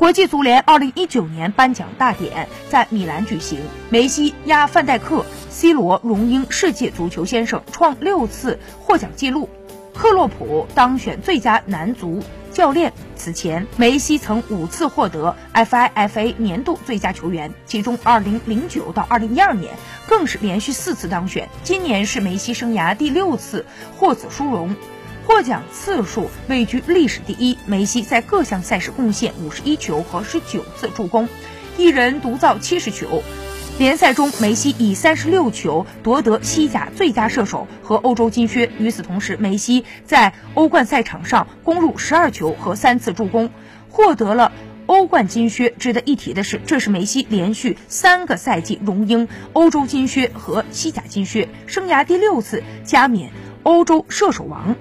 国际足联2019年颁奖大典在米兰举行，梅西压范戴克，C 罗荣膺世界足球先生，创六次获奖纪录。克洛普当选最佳男足教练。此前，梅西曾五次获得 FIFA 年度最佳球员，其中2009到2012年更是连续四次当选。今年是梅西生涯第六次获此殊荣。获奖次数位居历史第一。梅西在各项赛事贡献五十一球和十九次助攻，一人独造七十球。联赛中，梅西以三十六球夺得西甲最佳射手和欧洲金靴。与此同时，梅西在欧冠赛场上攻入十二球和三次助攻，获得了欧冠金靴。值得一提的是，这是梅西连续三个赛季荣膺欧洲金靴和西甲金靴，生涯第六次加冕欧洲射手王。